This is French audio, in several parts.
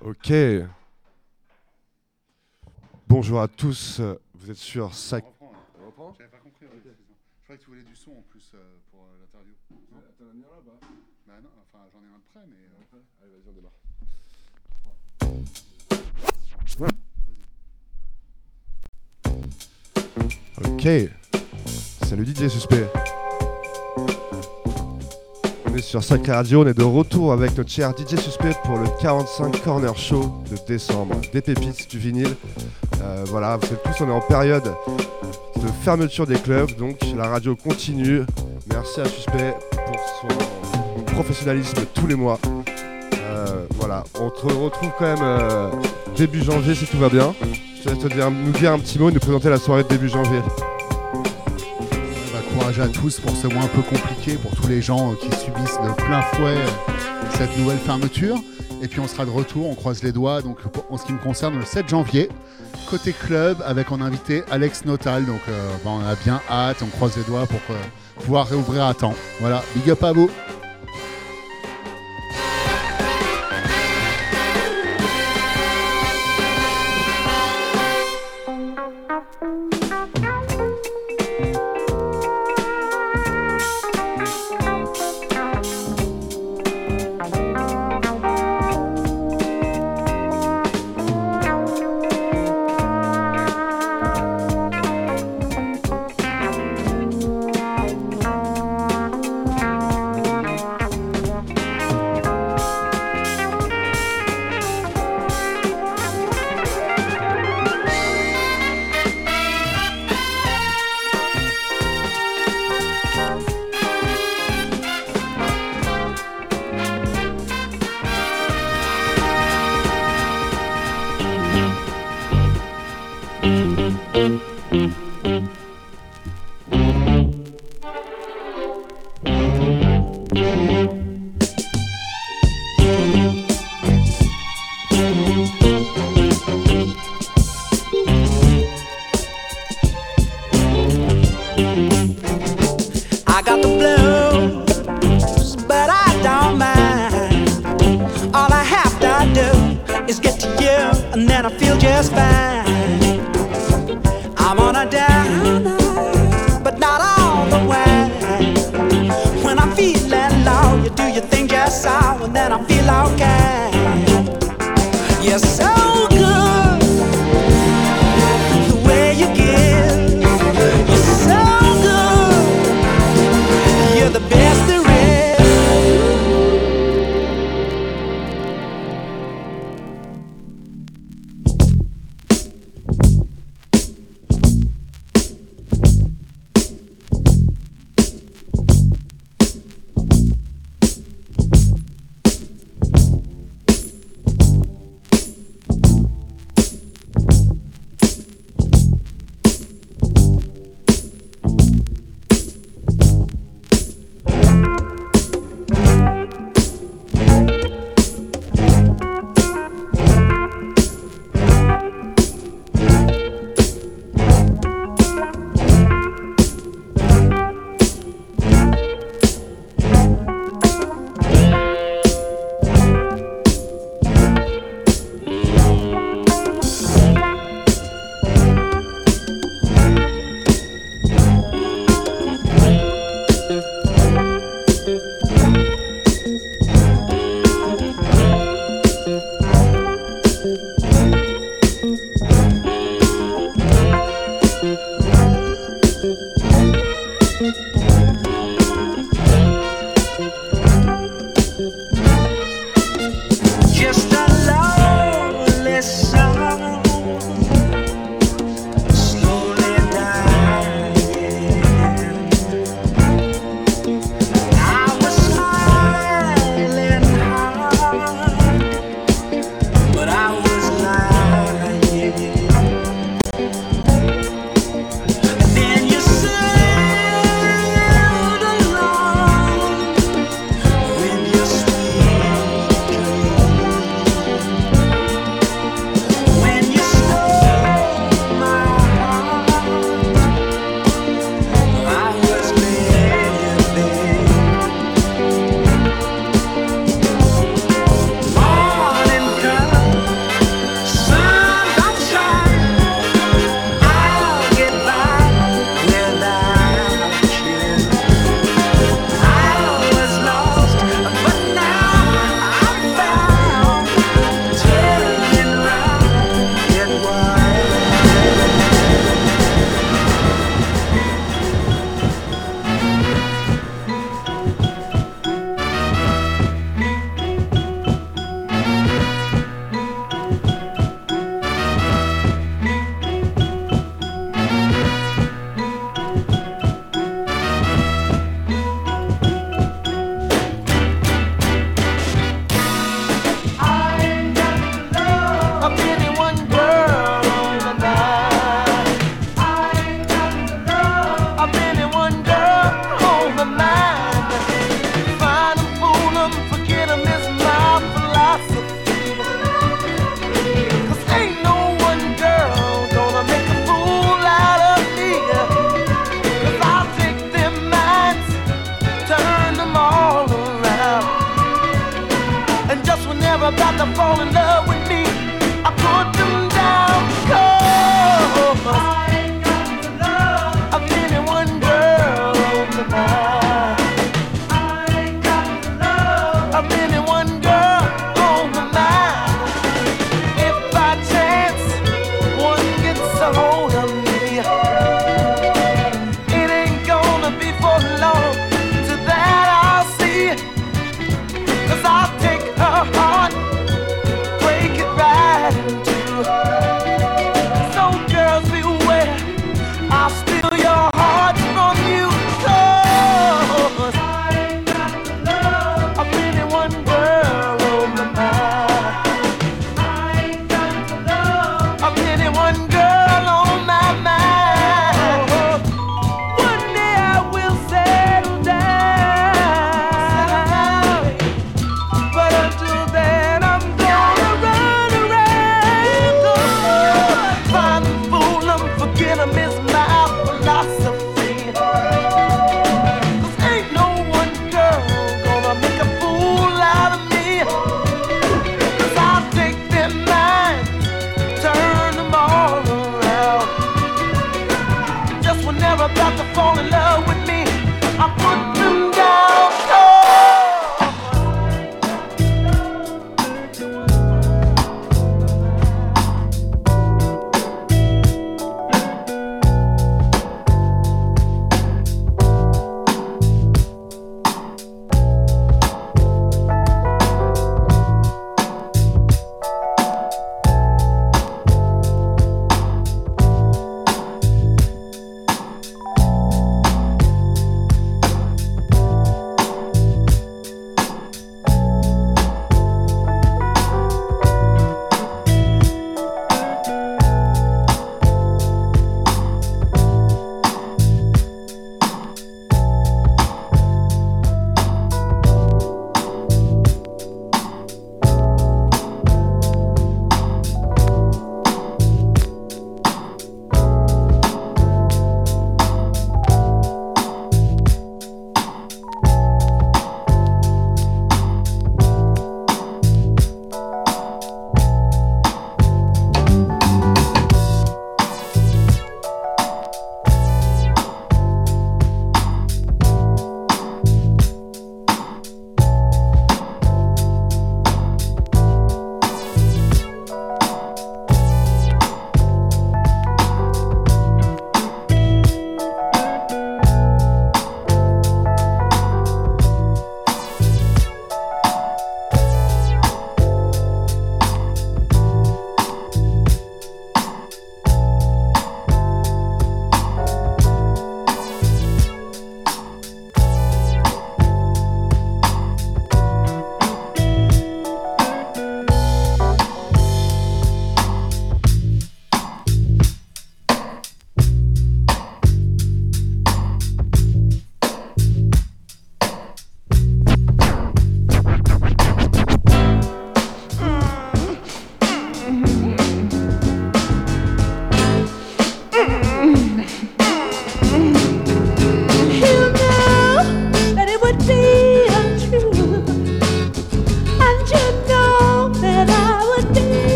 Ok. Bonjour à tous. Vous êtes sur Sac. On reprend J'avais pas compris. Je croyais que tu voulais du son en plus euh, pour euh, l'interview. T'en as mis un là-bas Bah non, enfin j'en ai un de près, mais. euh, Allez, vas-y, on démarre. Ok. Salut DJ Suspect. On est sur Sacré Radio, on est de retour avec notre cher DJ Suspect pour le 45 Corner Show de décembre. Des pépites, du vinyle. Euh, voilà, vous savez tous, on est en période de fermeture des clubs, donc la radio continue. Merci à Suspect pour son professionnalisme tous les mois. Euh, voilà, on te retrouve quand même euh, début janvier si tout va bien. Te laisse te dire- nous dire un petit mot et nous présenter la soirée de début janvier. bah, courage à tous pour ce mois un peu compliqué, pour tous les gens euh, qui subissent de plein fouet euh, cette nouvelle fermeture. Et puis on sera de retour, on croise les doigts. Donc en ce qui me concerne, le 7 janvier, côté club, avec en invité Alex Notal. Donc euh, bah, on a bien hâte, on croise les doigts pour pouvoir réouvrir à temps. Voilà, big up à vous.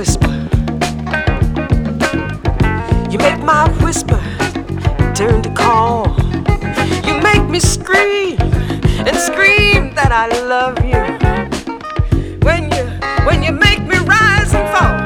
whisper. You make my whisper turn to call. You make me scream and scream that I love you. When you when you make me rise and fall.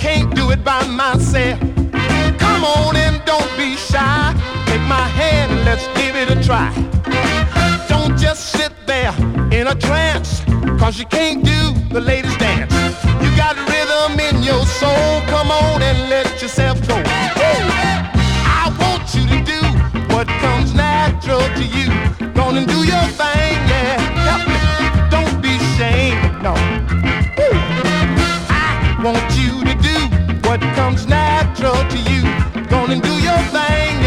can't do it by myself. Come on and don't be shy. Take my hand, and let's give it a try. Don't just sit there in a trance, cause you can't do the ladies dance. You got rhythm in your soul, come on and let yourself go. I want you to do what comes natural to you. Gonna do your thing, yeah. Help and do your thing.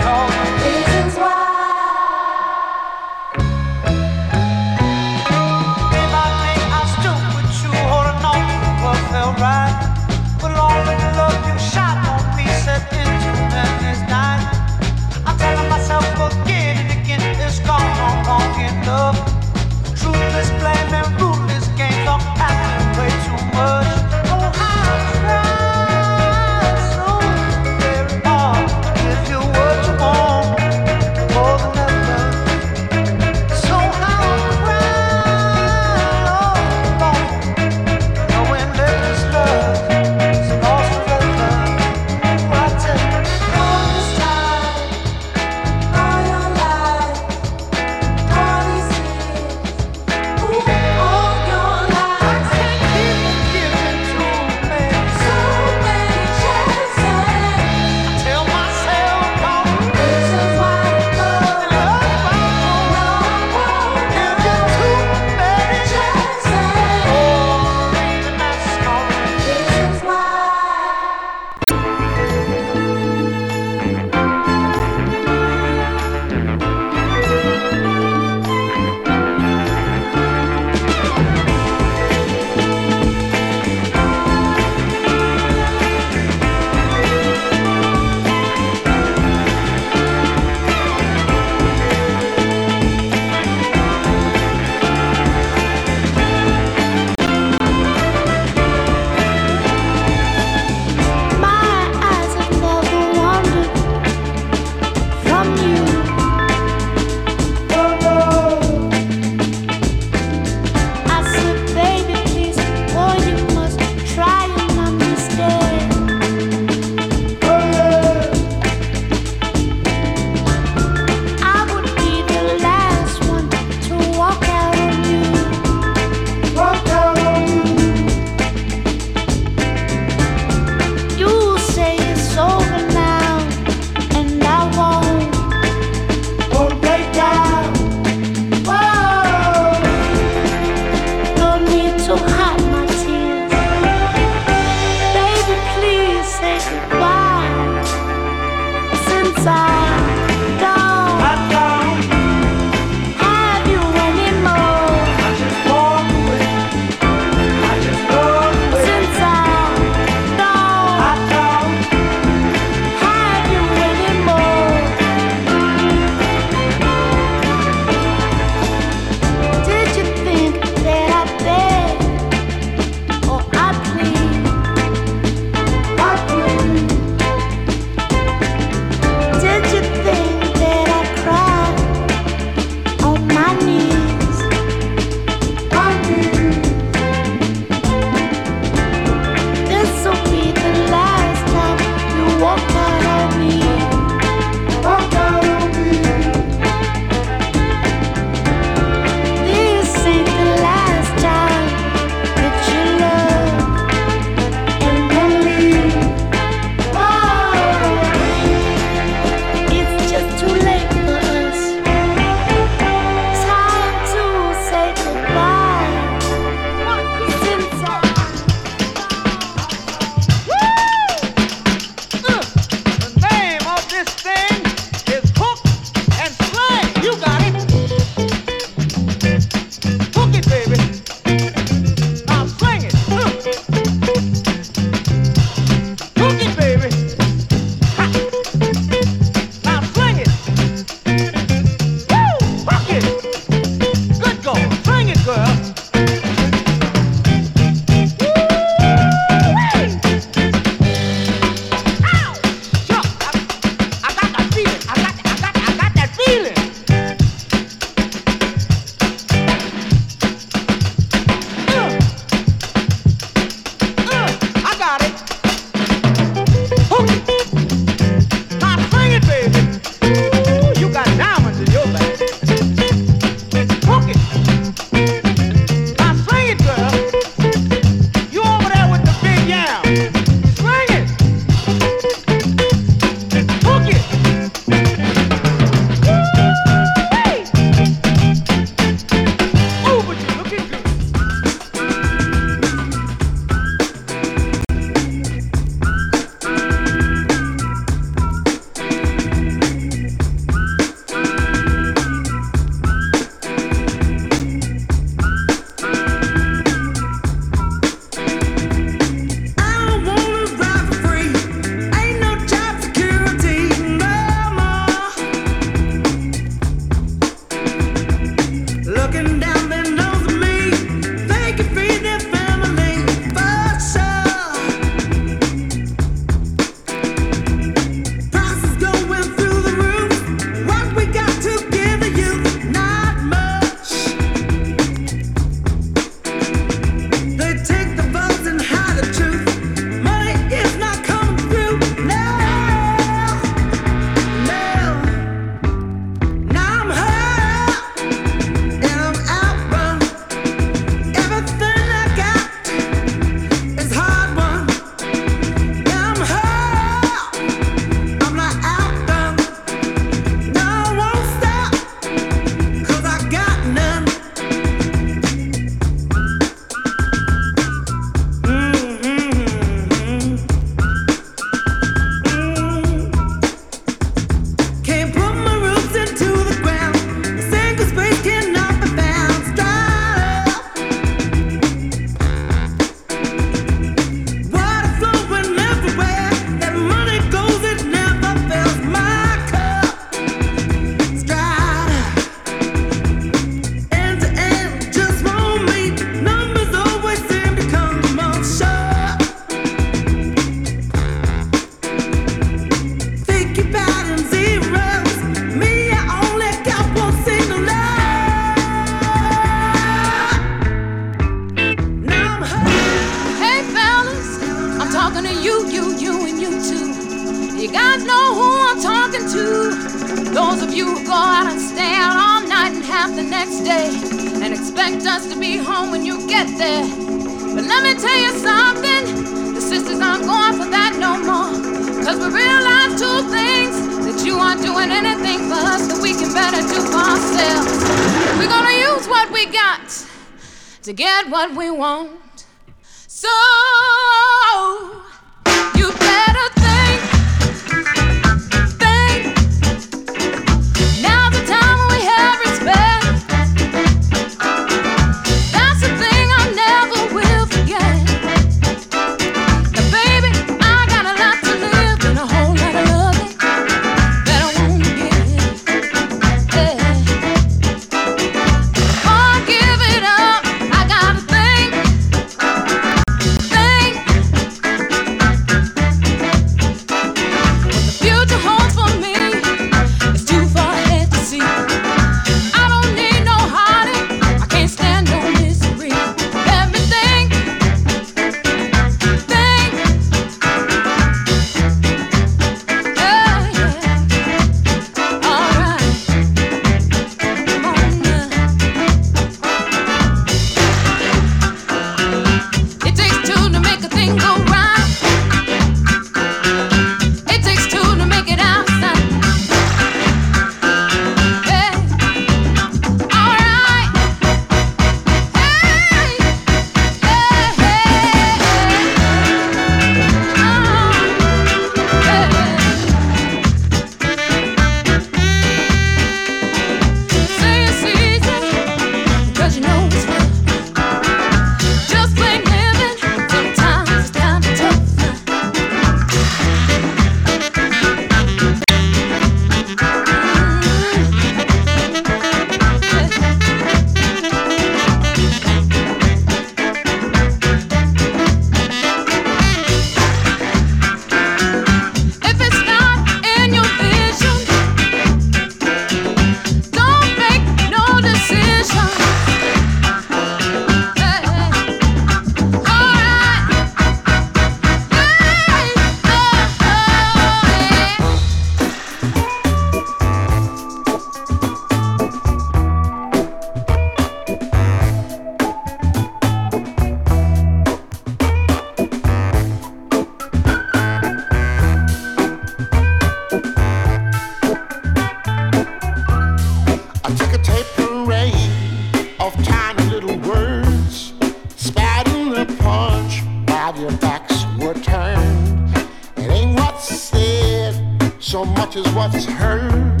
much as what's heard.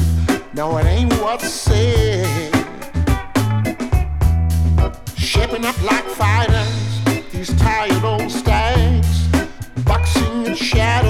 No, it ain't what's said. Shaping up like fighters, these tired old stags, boxing in shadows.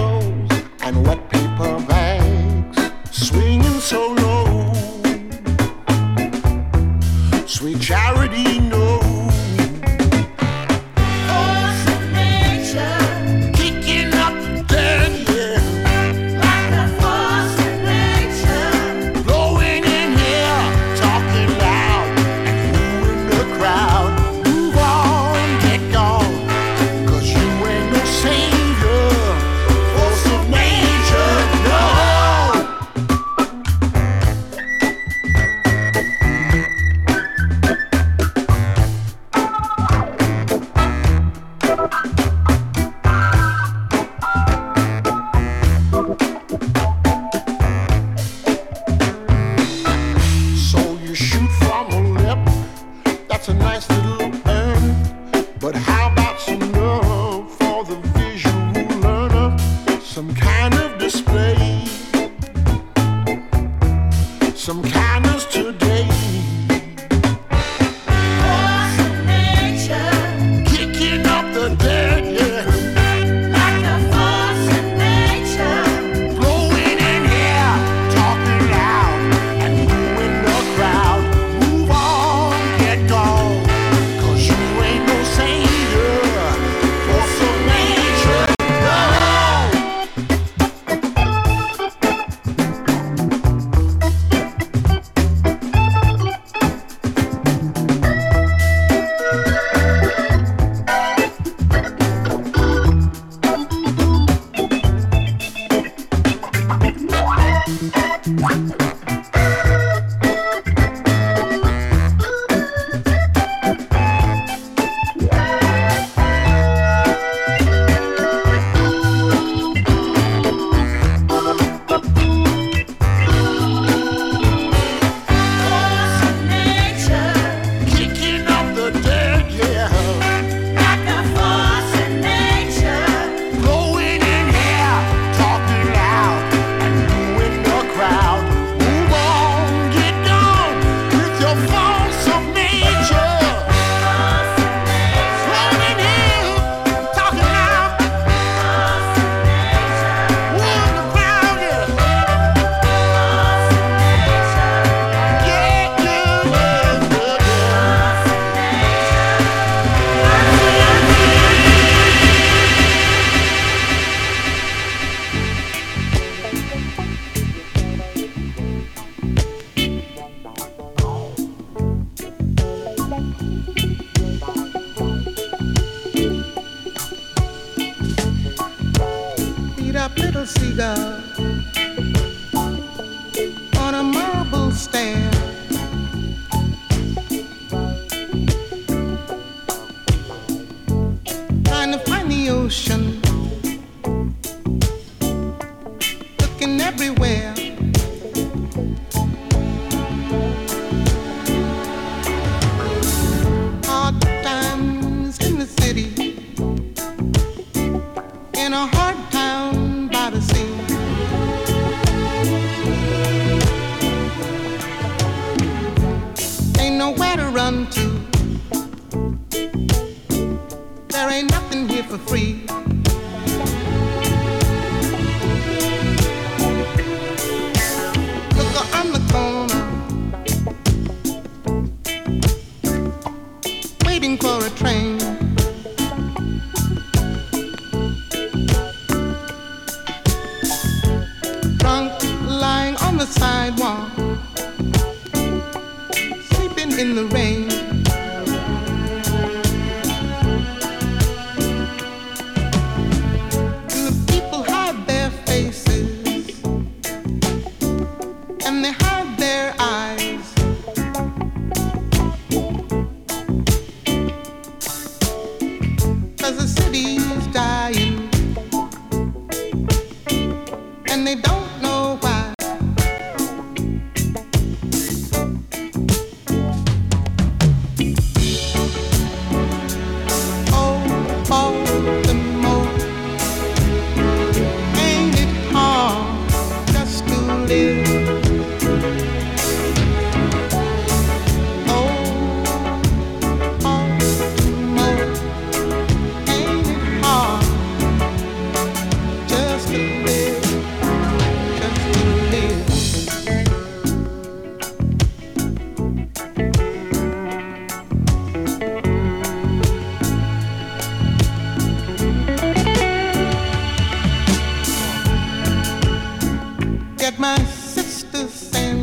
the same.